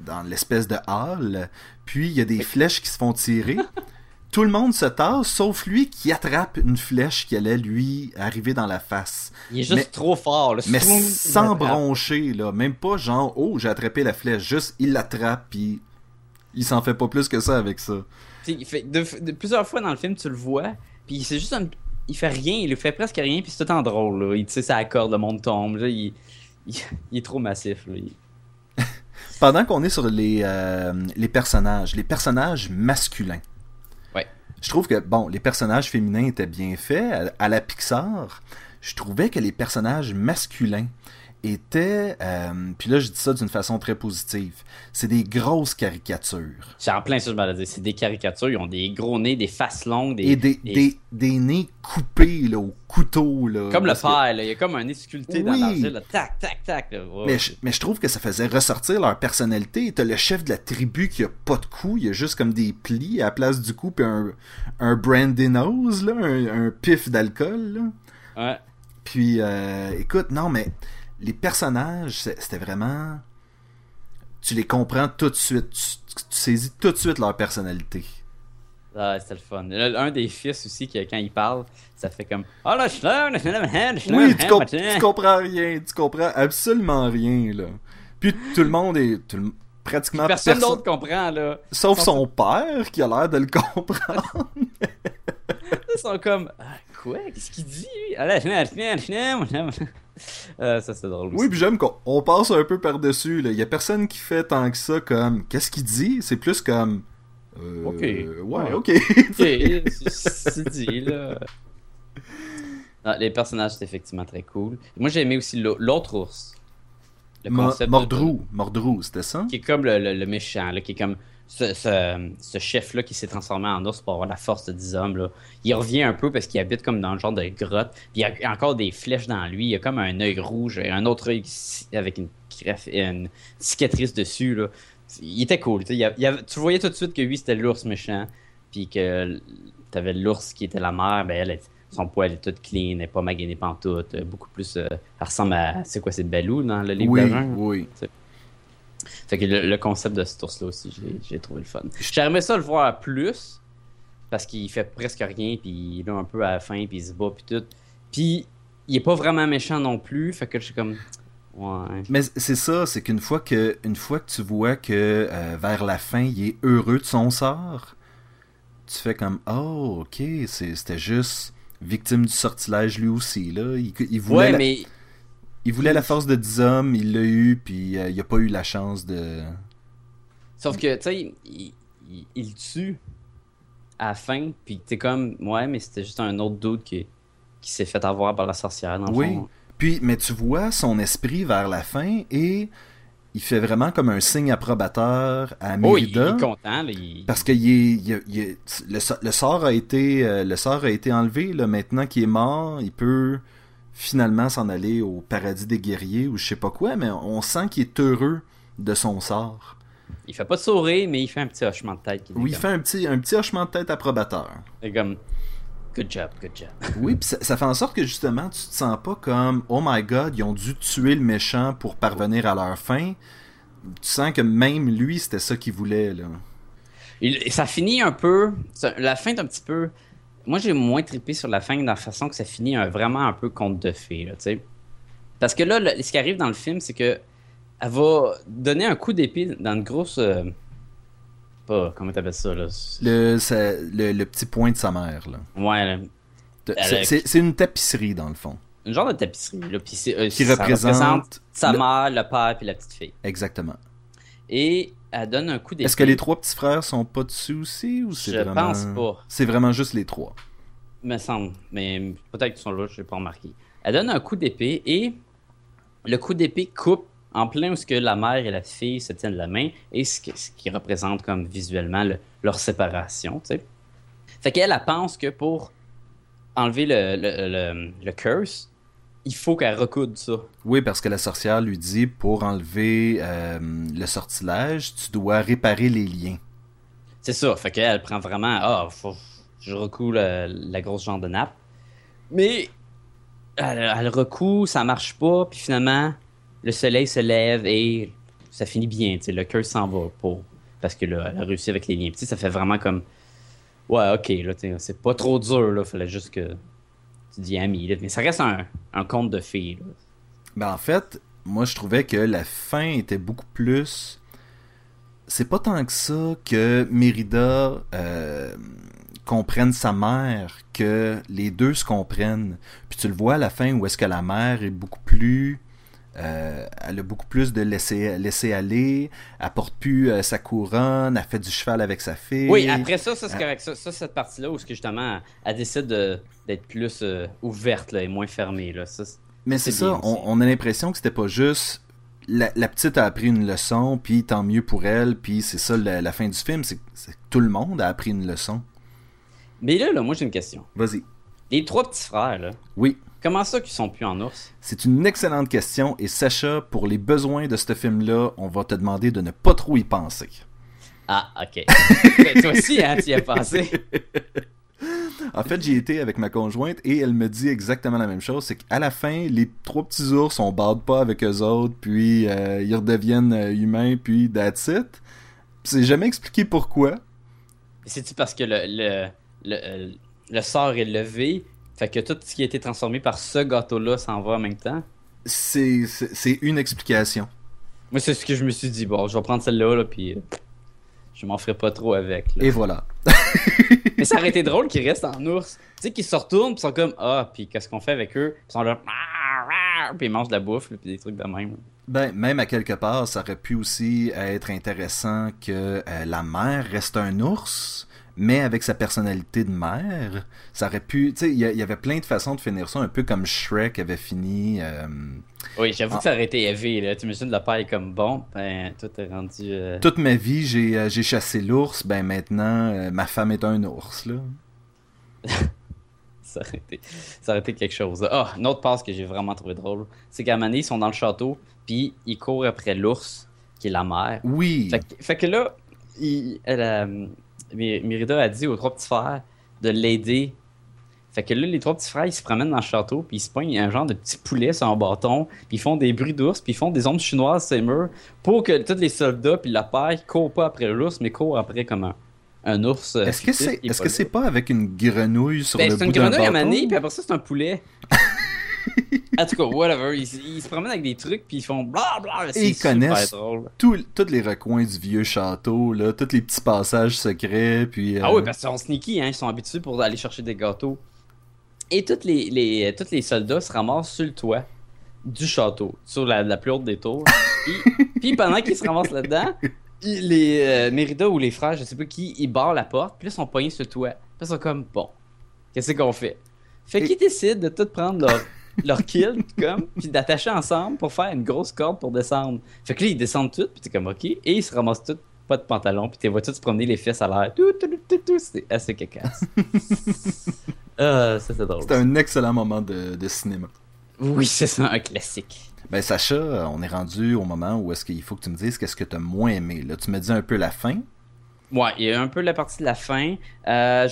dans l'espèce de hall, puis il y a des flèches qui se font tirer. Tout le monde se tasse, sauf lui qui attrape une flèche qui allait lui arriver dans la face. il est juste Mais- trop fort, là. Mais sans broncher, là. Même pas genre, oh, j'ai attrapé la flèche. Juste, il l'attrape, puis il s'en fait pas plus que ça avec ça. Il fait- de, de- plusieurs fois dans le film, tu le vois, puis c'est juste un il fait rien, il fait presque rien, puis c'est tout en drôle. Là. Il, tu sais, ça accorde, le monde tombe. là, il, il, il est trop massif. Là. Il- Pendant qu'on est sur les, euh, les personnages, les personnages masculins. Je trouve que, bon, les personnages féminins étaient bien faits. À, à la Pixar, je trouvais que les personnages masculins étaient, euh, puis là je dis ça d'une façon très positive, c'est des grosses caricatures. C'est en plein ça, je dire. C'est des caricatures, ils ont des gros nez, des faces longues, des. Et des, des- des, des nez coupés là, au couteau. Là, Comme le Parce que- père, là. Il y a comme un nez sculpté dans Oui. l'argile, là. Tac, tac, tac. là. Mais je, mais je trouve que ça faisait ressortir leur personnalité. T'as le chef de la tribu qui a pas de cou, il y a juste comme des plis à la place du cou, puis un, un brandy nose, là, un, un pif d'alcool. Ouais. Puis, euh, écoute, non, mais les personnages, c'était vraiment... Tu les comprends tout de suite. Tu, tu saisis tout de suite leur personnalité. Ah, c'était le fun. Là, Un des fils aussi, qui, quand il parle, ça fait comme. Oh là, je suis là, je suis là, je suis là, je suis là, Oui, tu, comp- tu comprends rien. Tu comprends absolument rien, là. Puis tout le monde est... tout le- pratiquement Personne perso- d'autre comprend, là. Sauf son père qui a l'air de le comprendre. Ils sont comme. Ah, quoi? Qu'est-ce qu'il dit lui? Ah suis là. Euh, Ça, c'est drôle. oui, puis j'aime qu'on on passe un peu par-dessus. là. Il y a personne qui fait tant que ça comme qu'est-ce qu'il dit? C'est plus comme. euh, Ok. Ouais, ok. Ok, c'est- dit, là. Ah, les personnages, c'est effectivement très cool. Moi, j'ai aimé aussi l'au- l'autre ours. Le concept de- Mordrou. Mordrou, c'était ça? Qui est comme le, le- le méchant, là, qui est comme ce, ce- ce chef-là qui s'est transformé en ours pour avoir la force de 10 hommes. Là. Il revient un peu parce qu'il habite comme dans le genre de grotte. Puis il y a encore des flèches dans lui. Il a comme un œil rouge et un autre œil avec une, une cicatrice dessus. Là. Il était cool. tu sais. Il y a- il y avait- tu voyais tout de suite que lui, c'était l'ours méchant. Puis que tu avais l'ours qui était la mère. Ben, elle, son poil est tout clean, elle n'est pas magané pantoute. Beaucoup plus. euh, elle ressemble à. C'est quoi, c'est Balou dans le livre oui. Fait que le, le concept de cet ours-là aussi, j'ai- trouvé le fun. J'aimerais ça le voir plus, parce qu'il fait presque rien, puis il est là un peu à la fin, puis il se bat, puis tout. Puis il est pas vraiment méchant non plus, fait que je suis comme. Ouais. Mais c'est ça, c'est qu'une fois que une fois que tu vois que euh, vers la fin, il est heureux de son sort, tu fais comme oh ok, c'était juste victime du sortilège lui aussi là. Il, il voulait Ouais, la, mais. Il voulait la force de 10 hommes, il l'a eu, puis euh, il a pas eu la chance de. Sauf que, tu sais, il, il, tue à la fin, puis t'es comme. Ouais, mais c'était juste un autre doute qui, qui s'est fait avoir par la sorcière, dans le Oui. fond. Puis, mais tu vois son esprit vers la fin et il fait vraiment comme un signe approbateur à Oh, il, est content, là. Il... Parce que il est- il est- il est- le, so- le sort a été euh, le sort a été enlevé là, maintenant qu'il est mort, il peut finalement s'en aller au paradis des guerriers ou je sais pas quoi, mais on sent qu'il est heureux de son sort. il fait pas de sourire, mais il fait un petit hochement de tête. Oui, il fait un petit un petit hochement de tête approbateur. C'est comme. Good job, good job. Oui, puis ça, ça fait en sorte que justement, tu te sens pas comme Oh my god, ils ont dû tuer le méchant pour parvenir à leur fin. Tu sens que même lui, c'était ça qu'il voulait, là. Il- ça finit un peu. ça- La fin est un petit peu. Moi, j'ai moins trippé sur la fin dans la façon que ça finit un- vraiment un peu conte de fées, là, tu sais. Parce que là, le- ce qui arrive dans le film, c'est que elle va donner un coup d'épée dans une grosse. euh, Pas. Comment t'appelles ça, là? Le, ça- le, le petit point de sa mère, là. Ouais, c'est- une tapisserie, dans le fond. une genre de tapisserie, là. Puis c'est, euh, Qui représente sa mère, le père, puis la petite fille. Exactement. Et elle donne un coup d'épée. Est-ce que les trois petits frères sont pas dessus aussi ou c'est Je vraiment... pense pas. C'est vraiment juste les trois. me semble, mais peut-être qu'ils sont là, je n'ai pas remarqué. Elle donne un coup d'épée et le coup d'épée coupe en plein où ce que la mère et la fille se tiennent la main et ce, qui représente comme visuellement le- leur séparation. tu sais. Fait qu'elle, elle pense que pour enlever le, le, le- le curse, il faut qu'elle recoude ça. Oui, parce que la sorcière lui dit pour enlever euh, le sortilège, tu dois réparer les liens. C'est ça. Fait qu'elle prend vraiment. Ah, je recoue la, la grosse genre de nappe. Mais elle, elle recoue, ça marche pas. Puis finalement, le soleil se lève et ça finit bien. tu sais, Le cœur s'en va pour. Parce que là, elle a réussi avec les liens. Puis, tu sais, ça fait vraiment comme. Ouais, ok, là, c'est pas trop dur. Là, fallait juste que tu dis ami. là. Mais ça reste un, un conte de là. Ben en fait, moi je trouvais que la fin était beaucoup plus. C'est pas tant que ça que Mérida, euh, comprenne sa mère, que les deux se comprennent. Puis tu le vois à la fin où est-ce que la mère est beaucoup plus... euh, elle a beaucoup plus de laisser, laisser aller, elle porte plus euh, sa couronne, elle fait du cheval avec sa fille. Oui, après ça, ça c'est Ah. correct. Ça, ça, cette partie-là où, justement, elle décide de- d'être plus euh, ouverte là, et moins fermée. Là. Ça, Mais c'est ça, on, a l'impression que c'était pas juste la, la petite a appris une leçon, puis tant mieux pour elle, puis c'est ça la, la fin du film, c'est c'est que tout le monde a appris une leçon. Mais là, là moi, j'ai une question. Vas-y. Les trois petits frères, là, Oui, comment ça qu'ils sont plus en ours? c'est une excellente question, et Sacha, pour les besoins de ce film-là, on va te demander de ne pas trop y penser. Ah, ok. Ben, toi aussi, hein, tu y as pensé. En fait, j'y étais avec ma conjointe et elle me dit exactement la même chose. C'est qu'à la fin, les trois petits ours, on bade pas avec eux autres, puis euh, ils redeviennent euh, humains, puis that's it. C'est jamais expliqué pourquoi. C'est-tu parce que le, le, le, euh, le sort est levé, fait que tout ce qui a été transformé par ce gâteau-là s'en va en même temps? C'est une explication. Moi, c'est ce que je me suis dit. Bon, je vais prendre celle-là, là, puis euh, je m'en ferai pas trop avec. là. Et voilà. Mais ça aurait été drôle qu'ils restent en ours. Tu sais, qu'ils se retournent, puis sont comme Ah, puis qu'est-ce qu'on fait avec eux? Puis ils sont là, puis ils mangent de la bouffe, puis des trucs de même. Ben, même à quelque part, ça aurait pu aussi être intéressant que euh, la mère reste un ours, mais avec sa personnalité de mère. Ça aurait pu. Tu sais, il y, avait plein de façons de finir ça, un peu comme Shrek avait fini. euh, Oui, j'avoue Ah. que ça aurait été élevé, là. Tu imagines le père est comme bon, ben, tout est rendu. euh, Toute ma vie, j'ai euh, j'ai chassé l'ours, ben maintenant, ma femme est un ours, là. Ça aurait, été, ça aurait été quelque chose. Ah, une autre passe que j'ai vraiment trouvé drôle, c'est qu'à un moment donné, ils sont dans le château, puis ils courent après l'ours, qui est la mère. Oui. Fait, que- fait que là, il, elle, Mérida a dit aux trois petits frères de l'aider. Fait que là, les trois petits frères, ils se promènent dans le château, puis ils se pognent un genre de petit poulet sur un bâton, puis ils font des bruits d'ours, puis ils font des ondes chinoises sur les murs, pour que tous les soldats, puis la ils courent pas après l'ours, mais courent après comme un, un ours. euh, Est-ce que c'est est pas c'est avec une grenouille sur Ben, le c'est bout une grenouille à bâton? maner, puis après ça, c'est un poulet. en tout cas, whatever. Ils, ils se promènent avec des trucs, puis ils font bla bla. C'est Et ils connaissent. Tous les recoins du vieux château, là, tous les petits passages secrets, puis... Ah euh, oui, parce qu'ils sont sneaky, hein, ils sont habitués pour aller chercher des gâteaux. Et tous les, les, tous les soldats se ramassent sur le toit du château, sur la, la plus haute des tours. puis, puis pendant qu'ils se ramassent là-dedans, les euh, Mérida ou les frères, je sais pas qui, ils barrent la porte, puis là, ils sont pognés sur le toit. Puis ils sont comme, bon, qu'est-ce qu'on fait? Fait Et- qu'ils décident de tout prendre leur, leur kill, comme, puis d'attacher ensemble pour faire une grosse corde pour descendre. Fait que là, ils descendent tous, puis t'es comme, ok, et ils se ramassent tous, pas de pantalon, puis t'es vois tous se promener les fesses à l'air. Tout, tout, tout, tout, c'est assez cacasse. Ah, ça c'est drôle. C'était un excellent moment de, de cinéma. Oui, c'est ça, un classique. Ben Sacha, on est rendu au moment où est-ce qu'il faut que tu me dises qu'est-ce que tu as moins aimé. Là, tu me dis un peu la fin. Ouais, il y a un peu la partie de la fin. Euh,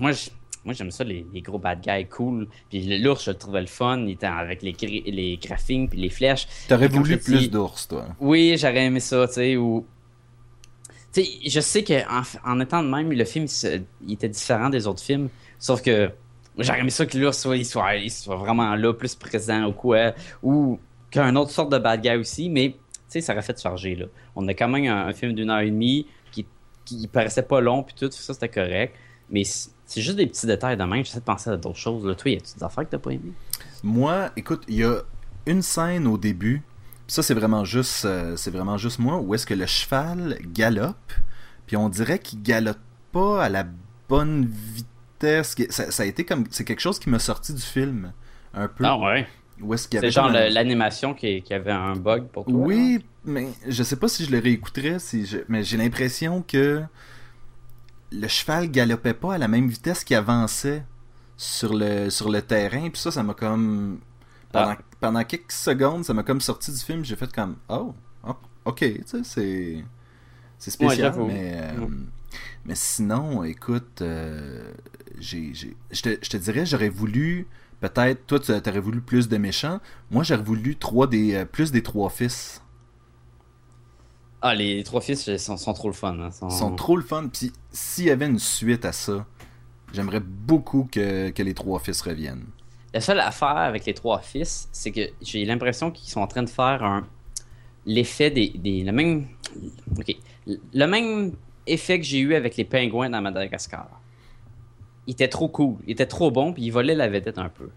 moi, j'- moi, j'aime ça, les, les gros bad guys cool. Puis l'ours, je le trouvais le fun. Il était avec les, les graphiques puis les flèches. T'aurais voulu plus d'ours, toi. Oui, j'aurais aimé ça, tu sais, ou... Tu sais, je sais qu'en en étant de même, le film, il, était différent des autres films. Sauf que j'aurais aimé ça que l'ours soit, il soit, il soit vraiment là, plus présent ou quoi. Ou qu'un autre sorte de bad guy aussi, mais, tu sais, ça aurait fait charger, là. On a quand même un, un film d'une heure et demie qui, qui paraissait pas long, puis tout, ça, c'était correct. Mais c'est juste des petits détails de même. J'essaie de penser à d'autres choses, là. Toi, y a-tu des affaires que t'as pas aimé? Moi, écoute, il y a une scène au début. Ça, c'est vraiment juste, euh, c'est vraiment juste moi. Où est-ce que le cheval galope, puis on dirait qu'il galope pas à la bonne vitesse. Ça, ça a été comme, c'est quelque chose qui m'a sorti du film un peu. Ah ouais? C'est avait genre un- l'animation qui, qui avait un bug pour toi. Oui, mais je sais pas si je le réécouterais, si je- mais j'ai l'impression que le cheval galopait pas à la même vitesse qu'il avançait sur le, sur le terrain, puis ça, ça m'a comme... Pendant, Ah. pendant quelques secondes, ça m'a comme sorti du film, j'ai fait comme, oh, oh, ok, tu sais, c'est... C'est spécial, mais... euh, mais sinon, écoute, euh, j'ai, j'ai- je, te, je te dirais, j'aurais voulu, peut-être, toi, tu aurais voulu plus de méchants. Moi, j'aurais voulu trois des, euh, plus des trois fils. Ah, les trois fils ils sont, sont trop le fun. Hein. Sont... Ils sont trop le fun. Puis s'il y avait une suite à ça, j'aimerais beaucoup que, que les trois fils reviennent. La seule affaire avec les trois fils, c'est que j'ai l'impression qu'ils sont en train de faire un l'effet des, des le même ok le même effet que j'ai eu avec les pingouins dans Madagascar. il était trop cool, il était trop bon, puis il volait la vedette un peu.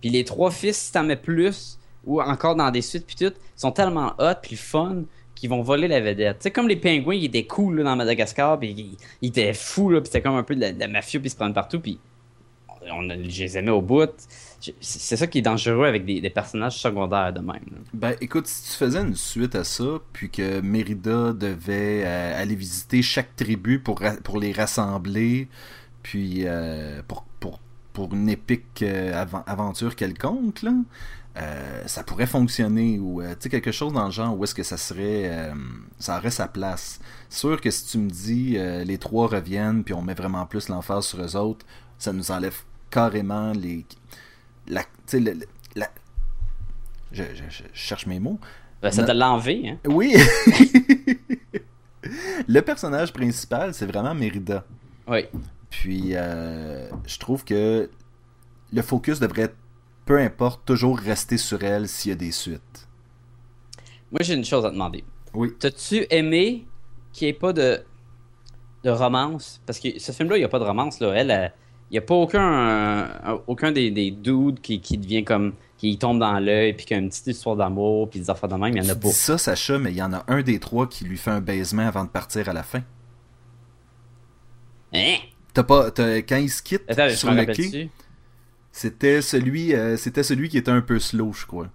Puis les trois fils, si t'en mets plus, ou encore dans des suites, puis tout, ils sont tellement hot, puis fun, qu'ils vont voler la vedette. Tu sais, comme les pingouins, ils étaient cool là, dans Madagascar, puis ils, étaient fous, là, puis c'était comme un peu de la, mafia, puis ils se prennent partout, puis on, je les aimais au bout. C'est ça qui est dangereux avec des, personnages secondaires de même. Ben, écoute, si tu faisais une suite à ça, puis que Mérida devait euh, aller visiter chaque tribu pour, pour les rassembler, puis euh, pour, pour, pour une épique euh, aventure quelconque, là, euh, ça pourrait fonctionner, ou euh, tu sais, quelque chose dans le genre où est-ce que ça serait, euh, ça aurait sa place. Sûr que si tu me dis les trois reviennent, puis on met vraiment plus l'emphase sur eux autres, ça nous enlève carrément les. La, le- la, je, je- je cherche mes mots. Ben, ça te l'a enlevé, hein? Oui. le personnage principal, c'est vraiment Mérida. Oui. Puis, je trouve que le focus devrait, peu importe, toujours rester sur elle s'il y a des suites. Moi, j'ai une chose à demander. Oui. T'as-tu aimé qu'il n'y ait pas de, de romance? Parce que ce film-là, il n'y a pas de romance. Là. Elle, elle- il n'y a pas aucun, euh, aucun des, des dudes qui, qui devient comme. qui tombe dans l'œil, puis qui a une petite histoire d'amour, puis des affaires de même. Il n'y en a pas. ça, Sacha, mais il y en a un des trois qui lui fait un baisement avant de partir à la fin. Hein? T'as pas, t'as- quand il se quitte Attends, sur le quai. C'était celui, euh, c'était celui qui était un peu slow, je crois.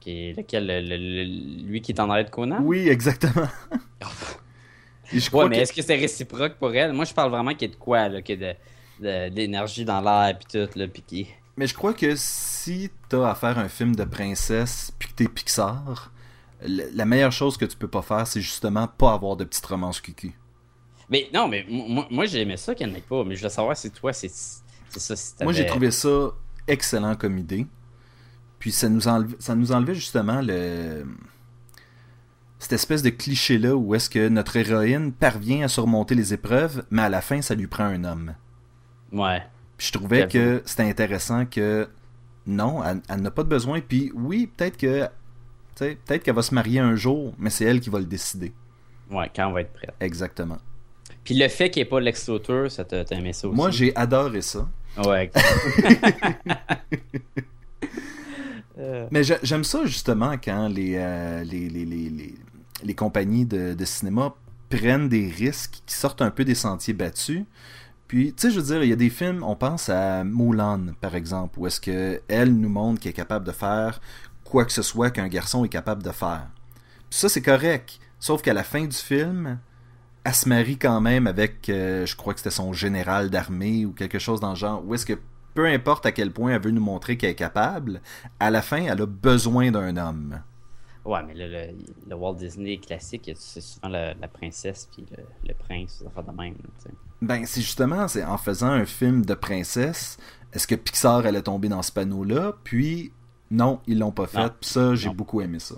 Qui est lequel? le- lui qui est en arrêt de Conan? Oui, exactement. Et je crois Ouais, mais que- est-ce que c'est réciproque pour elle? Moi, je parle vraiment qu'il y a de quoi, là, qu'il y a de, de- de l'énergie dans l'air, puis tout, là, puis qui... Mais je crois que si t'as à faire un film de princesse puis que t'es Pixar, la meilleure chose que tu peux pas faire, c'est justement pas avoir de petite romance cucu. Mais non, mais moi, moi j'ai aimé ça qu'il n'y en ait pas, mais je veux savoir si toi, c'est ça, si Moi, j'ai trouvé ça excellent comme idée. Puis ça nous, enlevait, ça nous enlevait justement le cette espèce de cliché-là où est-ce que notre héroïne parvient à surmonter les épreuves, mais à la fin, ça lui prend un homme. Ouais. Puis je trouvais que c'était intéressant que non, elle, elle n'a pas de besoin. Puis oui, peut-être que peut-être qu'elle va se marier un jour, mais c'est elle qui va le décider. Ouais, quand on va être prêt. Exactement. Puis le fait qu'il n'y ait pas Lex ça t'a aimé ça aussi? Moi, j'ai adoré ça. Ouais. Euh, Mais j'ai- j'aime ça justement quand les, euh, les, les, les, les, les compagnies de, de cinéma prennent des risques qui sortent un peu des sentiers battus. Puis, tu sais, je veux dire, il y a des films, on pense à Mulan, par exemple, où est-ce que elle nous montre qu'elle est capable de faire quoi que ce soit qu'un garçon est capable de faire. Puis ça, c'est correct. Sauf qu'à la fin du film, elle se marie quand même avec, euh, je crois que c'était son général d'armée ou quelque chose dans le genre, où est-ce que peu importe à quel point elle veut nous montrer qu'elle est capable, à la fin, elle a besoin d'un homme. ouais, mais le, le, le Walt Disney classique, c'est souvent la, la princesse puis le, le prince, affaires de même. Ben, c'est justement, c'est en faisant un film de princesse, est-ce que Pixar allait tomber dans ce panneau-là? Puis, non, ils l'ont pas fait. Non. Puis ça, j'ai beaucoup aimé ça.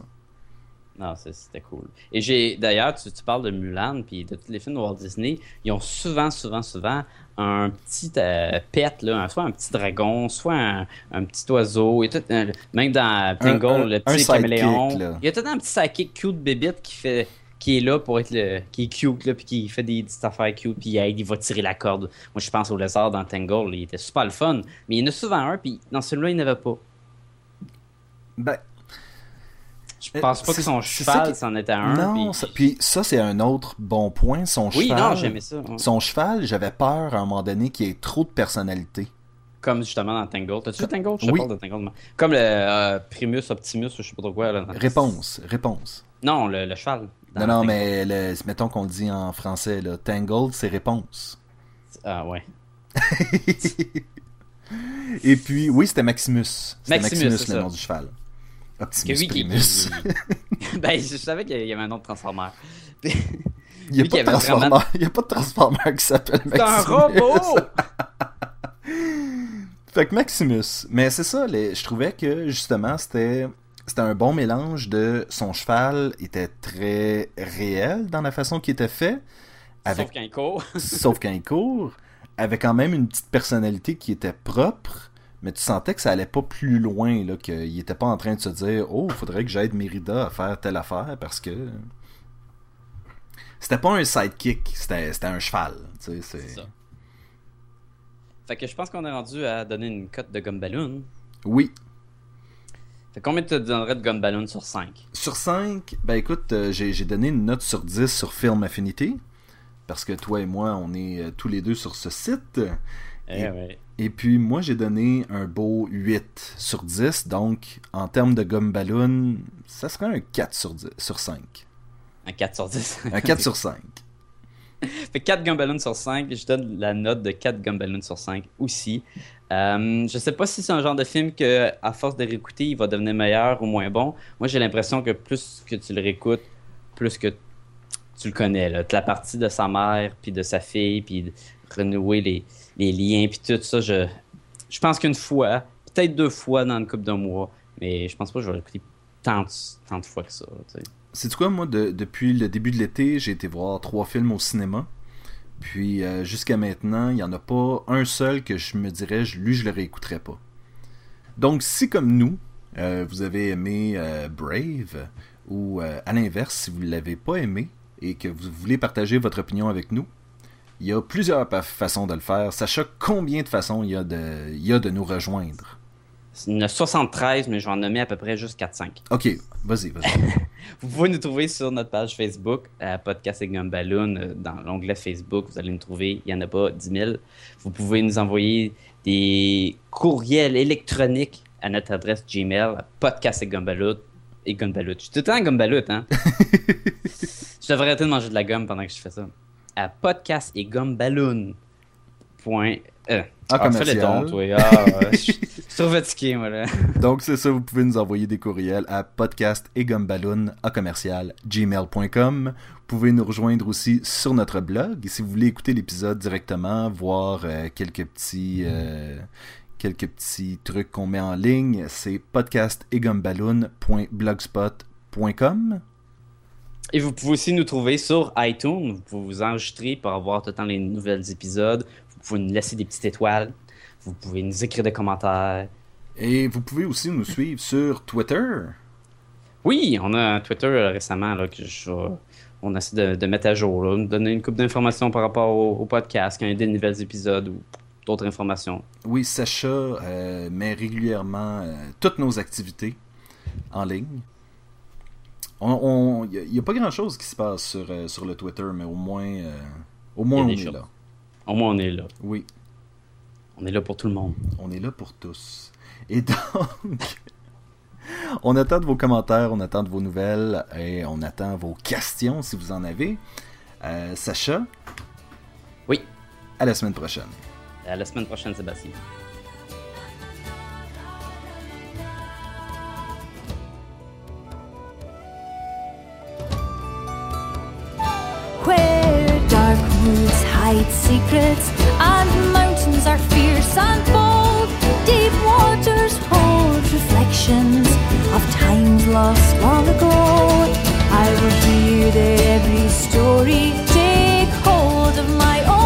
Non, c'était cool. Et j'ai d'ailleurs, tu, tu parles de Mulan, puis de tous les films de Walt Disney, ils ont souvent, souvent, souvent un petit euh, pet, là, soit un petit dragon, soit un, un petit oiseau, et tout, euh, même dans Tangle, un- le un petit sidekick, caméléon. Il y a tout le un petit sidekick cute bébite qui fait qui est là pour être le qui est cute là puis qui fait des petites affaires cute puis il aide, il va tirer la corde. Moi je pense au lézard dans Tangle, il était super le fun, mais il y en a souvent un puis dans celui-là il n'y en avait pas. Ben, Je pense pas que son cheval c'en était un. non, puis- ça- puis ça, c'est un autre bon point. Son Oui, cheval. non, j'aimais ça. ouais. Son cheval, j'avais peur à un moment donné qu'il ait trop de personnalité. Comme justement dans Tangle. T'as-tu vu Tangle? Je Oui. parle de Tangle. moi. Comme le euh, Primus Optimus, ou je sais pas trop quoi. Là, dans- Réponse, réponse. Non, le, le cheval. Non, non, mais le- mettons qu'on le dit en français, là. Tangled, c'est réponse. Ah ouais. Et puis, oui, c'était Maximus. Maximus, Maximus, c'est le ça. nom du cheval. Que Optimus oui, qui- Primus. qui- ben, je savais qu'il y avait un autre Transformer. Il n'y a, pas de Transformer- vraiment- il y a pas de Transformer qui s'appelle C'est un Maximus. robot! Fait que Maximus. Mais c'est ça, les- je trouvais que justement, c'était. C'était un bon mélange de son cheval était très réel dans la façon qu'il était fait, avec Sauf qu'un court. sauf il court, avait quand même une petite personnalité qui était propre, mais tu sentais que ça allait pas plus loin, là, qu'il était pas en train de se dire Oh, faudrait que j'aide Mérida à faire telle affaire parce que. C'était pas un sidekick, c'était c'était un cheval. c'est- C'est ça. Fait que je pense qu'on est rendu à donner une cote de Gumballoon. Oui. Fait combien tu te donnerais de Gumballoon sur 5 Sur 5, ben écoute, euh, j'ai j'ai donné une note sur 10 sur Film Affinity. Parce que toi et moi, on est euh, tous les deux sur ce site. Eh Et- ouais. Et puis moi, j'ai donné un beau 8 sur 10. Donc, en termes de Gumballoon, ça serait un 4 sur, 10, sur 5. Un 4 sur 10. Un 4 sur 5. Fait 4 Gumballoons sur 5. Je donne la note de 4 Gumballoons sur 5 aussi. Euh, je sais pas si c'est un genre de film que, à force de réécouter, il va devenir meilleur ou moins bon. Moi, j'ai l'impression que plus que tu le réécoutes, plus que tu le connais. Là. La partie de sa mère, puis de sa fille, puis de renouer les, les liens, puis tout ça, je, je pense qu'une fois, peut-être deux fois dans une couple de mois, mais je pense pas que je vais l'écouter tant, tant de fois que ça. C'est quoi, moi, de- depuis le début de l'été, j'ai été voir trois films au cinéma. Puis euh, jusqu'à maintenant, il n'y en a pas un seul que je me dirais, lui, je le réécouterais pas. Donc, si comme nous, euh, vous avez aimé euh, Brave, ou à l'inverse, si vous ne l'avez pas aimé et que vous voulez partager votre opinion avec nous, il y a plusieurs façons de le faire. Sacha, combien de façons il y a de, il y a de nous rejoindre? Il y en a 73, mais je vais en nommer à peu près juste 4-5. Ok, vas-y, vas-y. Vous pouvez nous trouver sur notre page Facebook, à Podcast et Gumballoon, euh, dans l'onglet Facebook. Vous allez nous trouver. Il n'y en a pas 10 000. Vous pouvez nous envoyer des courriels électroniques à notre adresse Gmail, à podcast et Gumballoon. Et Gumballoon. Je suis tout le temps hein? je devrais arrêter de manger de la gomme pendant que je fais ça. À podcast et Gumballoon. Point. Euh. Ah, toi. Ah, ouais, je suis trop fatigué, moi, là. Donc c'est ça, vous pouvez nous envoyer des courriels à podcast et à commercial gmail.com. Vous pouvez nous rejoindre aussi sur notre blog. Si vous voulez écouter l'épisode directement, voir euh, quelques petits euh, quelques petits trucs qu'on met en ligne, c'est podcastegumballoon.blogspot.com. Et vous pouvez aussi nous trouver sur iTunes. Vous pouvez vous enregistrer pour avoir tout le temps les nouvelles épisodes. Vous pouvez nous laisser des petites étoiles. Vous pouvez nous écrire des commentaires. Et vous pouvez aussi nous suivre sur Twitter. Oui, on a un Twitter euh, récemment là, que je, on essaie de, de mettre à jour, là, nous donner une coupe d'informations par rapport au, au podcast, quand il y a des nouveaux épisodes ou d'autres informations. Oui, Sacha euh, met régulièrement euh, toutes nos activités en ligne. Il n'y a, pas grand-chose qui se passe sur, euh, sur le Twitter, mais au moins, euh, au moins on est choses. là. Au moins, on est là. Oui, On est là pour tout le monde. on est là pour tous. Et donc, on attend de vos commentaires, on attend de vos nouvelles et on attend vos questions si vous en avez. Euh, Sacha, Oui, à la semaine prochaine. à la semaine prochaine, Sébastien. hide secrets, and mountains are fierce and bold. Deep waters hold reflections of times lost long ago. I will hear every story, take hold of my own.